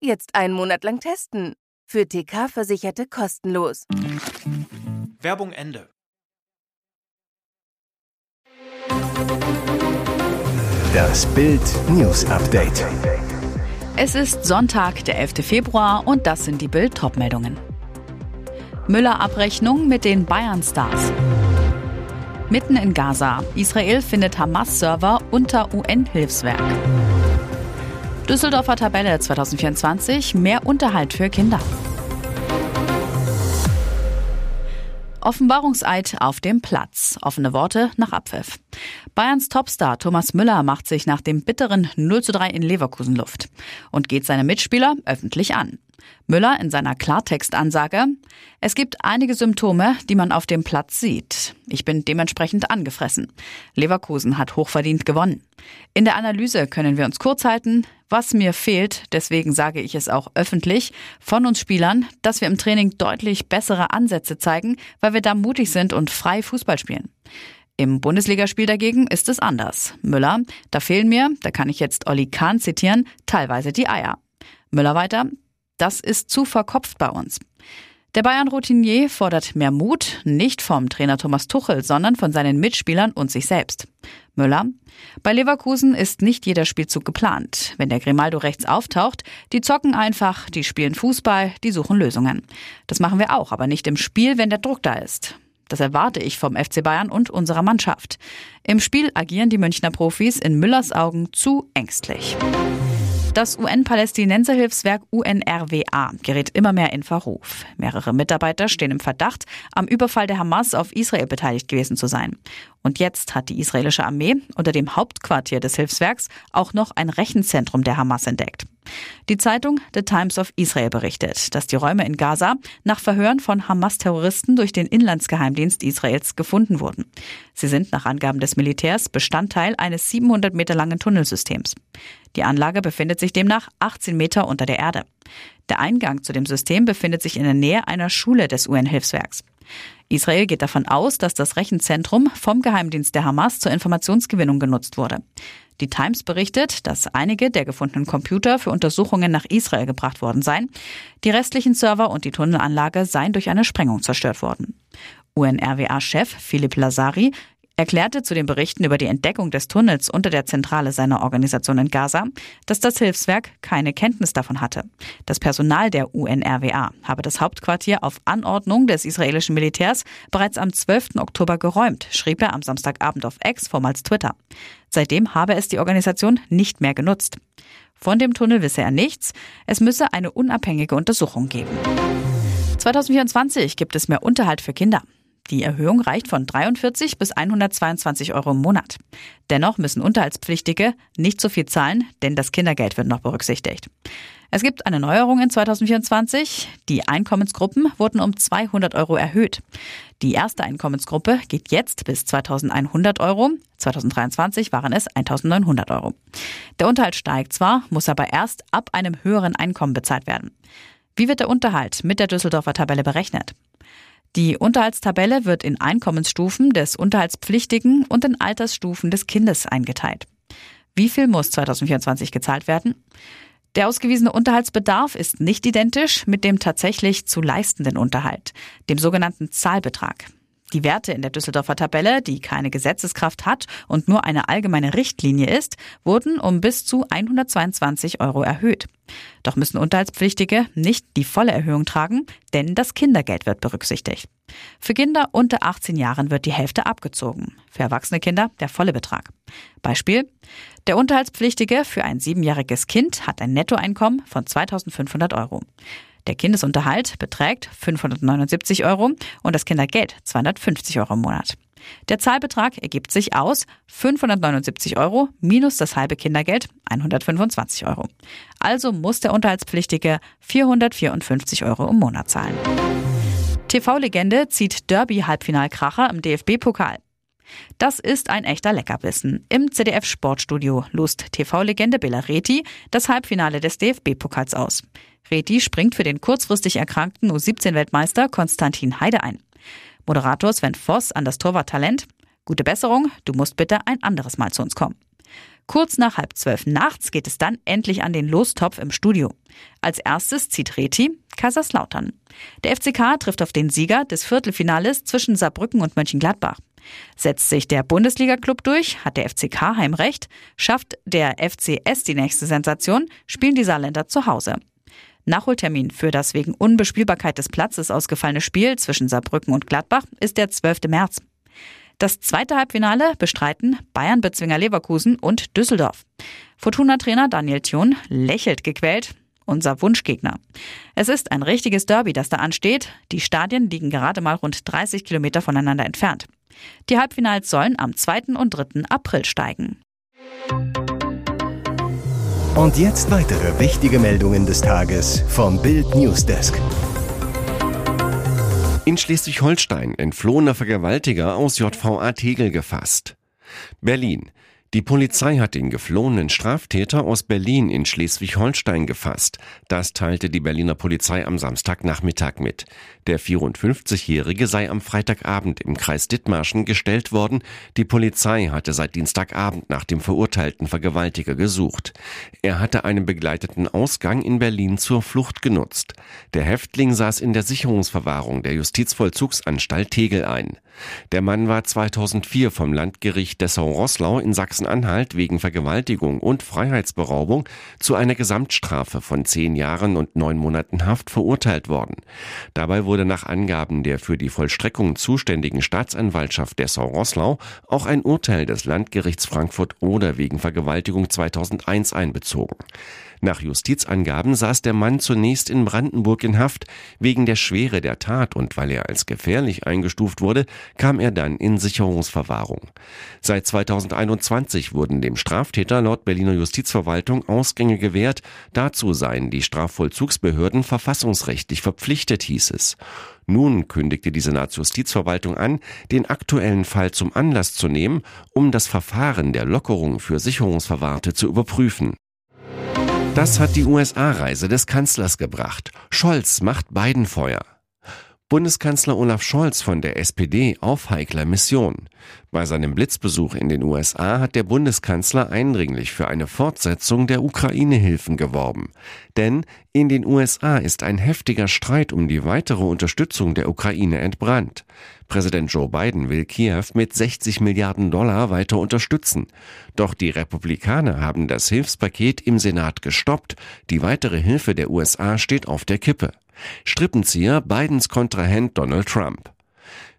Jetzt einen Monat lang testen. Für TK-Versicherte kostenlos. Werbung Ende. Das Bild News Update. Es ist Sonntag, der 11. Februar und das sind die Bild Topmeldungen. Müller Abrechnung mit den Bayern Stars. Mitten in Gaza. Israel findet Hamas-Server unter UN-Hilfswerk. Düsseldorfer Tabelle 2024. Mehr Unterhalt für Kinder. Offenbarungseid auf dem Platz. Offene Worte nach Abpfiff. Bayerns Topstar Thomas Müller macht sich nach dem bitteren 0 zu 3 in Leverkusen Luft und geht seine Mitspieler öffentlich an. Müller in seiner Klartextansage, es gibt einige Symptome, die man auf dem Platz sieht. Ich bin dementsprechend angefressen. Leverkusen hat hochverdient gewonnen. In der Analyse können wir uns kurz halten. Was mir fehlt, deswegen sage ich es auch öffentlich, von uns Spielern, dass wir im Training deutlich bessere Ansätze zeigen, weil wir da mutig sind und frei Fußball spielen. Im Bundesligaspiel dagegen ist es anders. Müller, da fehlen mir, da kann ich jetzt Olli Kahn zitieren, teilweise die Eier. Müller weiter, das ist zu verkopft bei uns. Der Bayern-Routinier fordert mehr Mut, nicht vom Trainer Thomas Tuchel, sondern von seinen Mitspielern und sich selbst. Müller. Bei Leverkusen ist nicht jeder Spielzug geplant. Wenn der Grimaldo rechts auftaucht, die zocken einfach, die spielen Fußball, die suchen Lösungen. Das machen wir auch, aber nicht im Spiel, wenn der Druck da ist. Das erwarte ich vom FC Bayern und unserer Mannschaft. Im Spiel agieren die Münchner Profis in Müllers Augen zu ängstlich. Das UN-Palästinenserhilfswerk UNRWA gerät immer mehr in Verruf. Mehrere Mitarbeiter stehen im Verdacht, am Überfall der Hamas auf Israel beteiligt gewesen zu sein. Und jetzt hat die israelische Armee unter dem Hauptquartier des Hilfswerks auch noch ein Rechenzentrum der Hamas entdeckt. Die Zeitung The Times of Israel berichtet, dass die Räume in Gaza nach Verhören von Hamas-Terroristen durch den Inlandsgeheimdienst Israels gefunden wurden. Sie sind nach Angaben des Militärs Bestandteil eines 700 Meter langen Tunnelsystems. Die Anlage befindet sich demnach 18 Meter unter der Erde. Der Eingang zu dem System befindet sich in der Nähe einer Schule des UN-Hilfswerks. Israel geht davon aus, dass das Rechenzentrum vom Geheimdienst der Hamas zur Informationsgewinnung genutzt wurde. Die Times berichtet, dass einige der gefundenen Computer für Untersuchungen nach Israel gebracht worden seien. Die restlichen Server und die Tunnelanlage seien durch eine Sprengung zerstört worden. UNRWA-Chef Philipp Lazari erklärte zu den Berichten über die Entdeckung des Tunnels unter der Zentrale seiner Organisation in Gaza, dass das Hilfswerk keine Kenntnis davon hatte. Das Personal der UNRWA habe das Hauptquartier auf Anordnung des israelischen Militärs bereits am 12. Oktober geräumt, schrieb er am Samstagabend auf X, vormals Twitter. Seitdem habe es die Organisation nicht mehr genutzt. Von dem Tunnel wisse er nichts. Es müsse eine unabhängige Untersuchung geben. 2024 gibt es mehr Unterhalt für Kinder. Die Erhöhung reicht von 43 bis 122 Euro im Monat. Dennoch müssen Unterhaltspflichtige nicht so viel zahlen, denn das Kindergeld wird noch berücksichtigt. Es gibt eine Neuerung in 2024. Die Einkommensgruppen wurden um 200 Euro erhöht. Die erste Einkommensgruppe geht jetzt bis 2100 Euro. 2023 waren es 1900 Euro. Der Unterhalt steigt zwar, muss aber erst ab einem höheren Einkommen bezahlt werden. Wie wird der Unterhalt mit der Düsseldorfer Tabelle berechnet? Die Unterhaltstabelle wird in Einkommensstufen des Unterhaltspflichtigen und in Altersstufen des Kindes eingeteilt. Wie viel muss 2024 gezahlt werden? Der ausgewiesene Unterhaltsbedarf ist nicht identisch mit dem tatsächlich zu leistenden Unterhalt, dem sogenannten Zahlbetrag. Die Werte in der Düsseldorfer Tabelle, die keine Gesetzeskraft hat und nur eine allgemeine Richtlinie ist, wurden um bis zu 122 Euro erhöht. Doch müssen Unterhaltspflichtige nicht die volle Erhöhung tragen, denn das Kindergeld wird berücksichtigt. Für Kinder unter 18 Jahren wird die Hälfte abgezogen, für erwachsene Kinder der volle Betrag. Beispiel. Der Unterhaltspflichtige für ein siebenjähriges Kind hat ein Nettoeinkommen von 2500 Euro. Der Kindesunterhalt beträgt 579 Euro und das Kindergeld 250 Euro im Monat. Der Zahlbetrag ergibt sich aus 579 Euro minus das halbe Kindergeld 125 Euro. Also muss der Unterhaltspflichtige 454 Euro im Monat zahlen. TV-Legende zieht Derby-Halbfinalkracher im DFB-Pokal. Das ist ein echter Leckerbissen. Im ZDF-Sportstudio lost TV-Legende Bela Reti das Halbfinale des DFB-Pokals aus. Reti springt für den kurzfristig erkrankten U17-Weltmeister Konstantin Heide ein. Moderator Sven Voss an das Torwarttalent. Gute Besserung, du musst bitte ein anderes Mal zu uns kommen. Kurz nach halb zwölf nachts geht es dann endlich an den Lostopf im Studio. Als erstes zieht Reti Kaiserslautern. Der FCK trifft auf den Sieger des Viertelfinales zwischen Saarbrücken und Mönchengladbach. Setzt sich der Bundesliga-Club durch, hat der FCK Heimrecht, schafft der FCS die nächste Sensation, spielen die Saarländer zu Hause. Nachholtermin für das wegen Unbespielbarkeit des Platzes ausgefallene Spiel zwischen Saarbrücken und Gladbach ist der 12. März. Das zweite Halbfinale bestreiten Bayern Bezwinger Leverkusen und Düsseldorf. Fortuna-Trainer Daniel Thun lächelt gequält. Unser Wunschgegner. Es ist ein richtiges Derby, das da ansteht. Die Stadien liegen gerade mal rund 30 Kilometer voneinander entfernt. Die Halbfinals sollen am 2. und 3. April steigen. Und jetzt weitere wichtige Meldungen des Tages vom Bild Newsdesk. In Schleswig-Holstein entflohener Vergewaltiger aus JVA Tegel gefasst. Berlin. Die Polizei hat den geflohenen Straftäter aus Berlin in Schleswig-Holstein gefasst. Das teilte die Berliner Polizei am Samstagnachmittag mit. Der 54-Jährige sei am Freitagabend im Kreis Dithmarschen gestellt worden. Die Polizei hatte seit Dienstagabend nach dem verurteilten Vergewaltiger gesucht. Er hatte einen begleiteten Ausgang in Berlin zur Flucht genutzt. Der Häftling saß in der Sicherungsverwahrung der Justizvollzugsanstalt Tegel ein. Der Mann war 2004 vom Landgericht Dessau-Rosslau in Sachsen-Anhalt wegen Vergewaltigung und Freiheitsberaubung zu einer Gesamtstrafe von zehn Jahren und neun Monaten Haft verurteilt worden. Dabei wurde nach Angaben der für die Vollstreckung zuständigen Staatsanwaltschaft Dessau-Rosslau auch ein Urteil des Landgerichts Frankfurt oder wegen Vergewaltigung 2001 einbezogen. Nach Justizangaben saß der Mann zunächst in Brandenburg in Haft. Wegen der Schwere der Tat und weil er als gefährlich eingestuft wurde, kam er dann in Sicherungsverwahrung. Seit 2021 wurden dem Straftäter laut Berliner Justizverwaltung Ausgänge gewährt. Dazu seien die Strafvollzugsbehörden verfassungsrechtlich verpflichtet, hieß es. Nun kündigte die Senatsjustizverwaltung an, den aktuellen Fall zum Anlass zu nehmen, um das Verfahren der Lockerung für Sicherungsverwahrte zu überprüfen. Das hat die USA-Reise des Kanzlers gebracht. Scholz macht Biden Feuer. Bundeskanzler Olaf Scholz von der SPD auf heikler Mission. Bei seinem Blitzbesuch in den USA hat der Bundeskanzler eindringlich für eine Fortsetzung der Ukraine-Hilfen geworben. Denn in den USA ist ein heftiger Streit um die weitere Unterstützung der Ukraine entbrannt. Präsident Joe Biden will Kiew mit 60 Milliarden Dollar weiter unterstützen. Doch die Republikaner haben das Hilfspaket im Senat gestoppt. Die weitere Hilfe der USA steht auf der Kippe. Strippenzieher Bidens Kontrahent Donald Trump.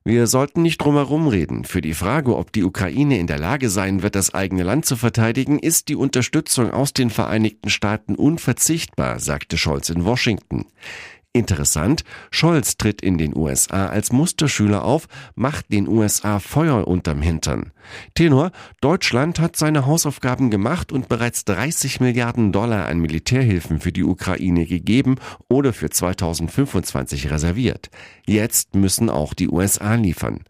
Wir sollten nicht drumherum reden. Für die Frage, ob die Ukraine in der Lage sein wird, das eigene Land zu verteidigen, ist die Unterstützung aus den Vereinigten Staaten unverzichtbar, sagte Scholz in Washington. Interessant, Scholz tritt in den USA als Musterschüler auf, macht den USA Feuer unterm Hintern. Tenor, Deutschland hat seine Hausaufgaben gemacht und bereits 30 Milliarden Dollar an Militärhilfen für die Ukraine gegeben oder für 2025 reserviert. Jetzt müssen auch die USA liefern.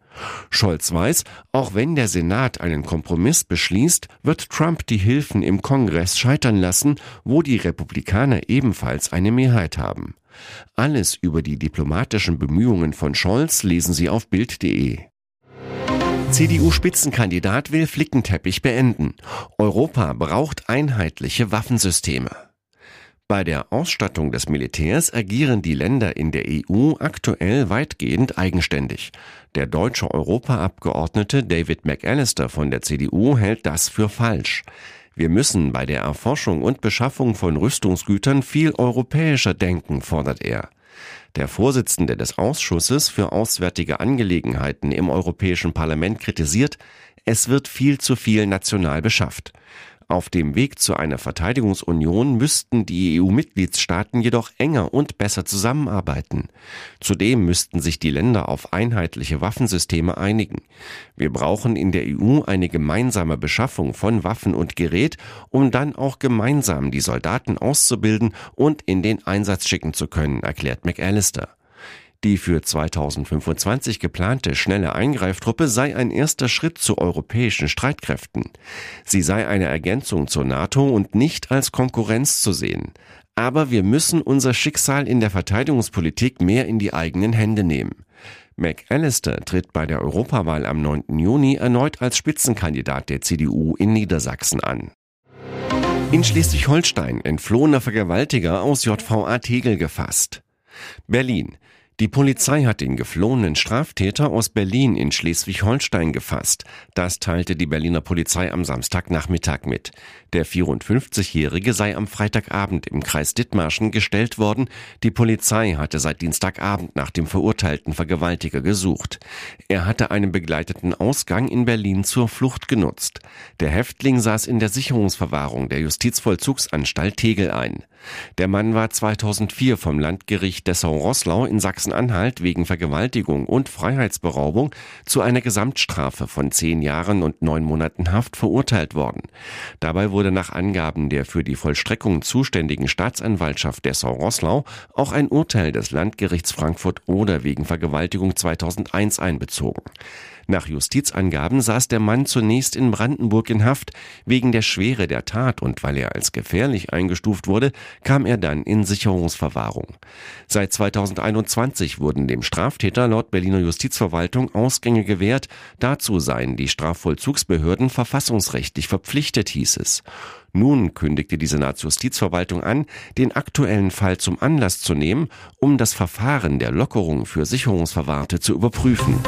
Scholz weiß, auch wenn der Senat einen Kompromiss beschließt, wird Trump die Hilfen im Kongress scheitern lassen, wo die Republikaner ebenfalls eine Mehrheit haben. Alles über die diplomatischen Bemühungen von Scholz lesen Sie auf Bild.de. CDU-Spitzenkandidat will Flickenteppich beenden. Europa braucht einheitliche Waffensysteme. Bei der Ausstattung des Militärs agieren die Länder in der EU aktuell weitgehend eigenständig. Der deutsche Europaabgeordnete David McAllister von der CDU hält das für falsch. Wir müssen bei der Erforschung und Beschaffung von Rüstungsgütern viel europäischer denken, fordert er. Der Vorsitzende des Ausschusses für Auswärtige Angelegenheiten im Europäischen Parlament kritisiert, es wird viel zu viel national beschafft. Auf dem Weg zu einer Verteidigungsunion müssten die EU-Mitgliedstaaten jedoch enger und besser zusammenarbeiten. Zudem müssten sich die Länder auf einheitliche Waffensysteme einigen. Wir brauchen in der EU eine gemeinsame Beschaffung von Waffen und Gerät, um dann auch gemeinsam die Soldaten auszubilden und in den Einsatz schicken zu können, erklärt McAllister. Die für 2025 geplante schnelle Eingreiftruppe sei ein erster Schritt zu europäischen Streitkräften. Sie sei eine Ergänzung zur NATO und nicht als Konkurrenz zu sehen. Aber wir müssen unser Schicksal in der Verteidigungspolitik mehr in die eigenen Hände nehmen. McAllister tritt bei der Europawahl am 9. Juni erneut als Spitzenkandidat der CDU in Niedersachsen an. In Schleswig-Holstein entflohener Vergewaltiger aus JVA Tegel gefasst. Berlin. Die Polizei hat den geflohenen Straftäter aus Berlin in Schleswig-Holstein gefasst. Das teilte die Berliner Polizei am Samstagnachmittag mit. Der 54-Jährige sei am Freitagabend im Kreis Dithmarschen gestellt worden. Die Polizei hatte seit Dienstagabend nach dem verurteilten Vergewaltiger gesucht. Er hatte einen begleiteten Ausgang in Berlin zur Flucht genutzt. Der Häftling saß in der Sicherungsverwahrung der Justizvollzugsanstalt Tegel ein. Der Mann war 2004 vom Landgericht Dessau-Rosslau in Sachsen-Anhalt wegen Vergewaltigung und Freiheitsberaubung zu einer Gesamtstrafe von zehn Jahren und neun Monaten Haft verurteilt worden. Dabei wurde nach Angaben der für die Vollstreckung zuständigen Staatsanwaltschaft Dessau-Rosslau auch ein Urteil des Landgerichts Frankfurt oder wegen Vergewaltigung 2001 einbezogen. Nach Justizangaben saß der Mann zunächst in Brandenburg in Haft. Wegen der Schwere der Tat und weil er als gefährlich eingestuft wurde, kam er dann in Sicherungsverwahrung. Seit 2021 wurden dem Straftäter laut Berliner Justizverwaltung Ausgänge gewährt. Dazu seien die Strafvollzugsbehörden verfassungsrechtlich verpflichtet, hieß es. Nun kündigte die Senatsjustizverwaltung an, den aktuellen Fall zum Anlass zu nehmen, um das Verfahren der Lockerung für Sicherungsverwahrte zu überprüfen.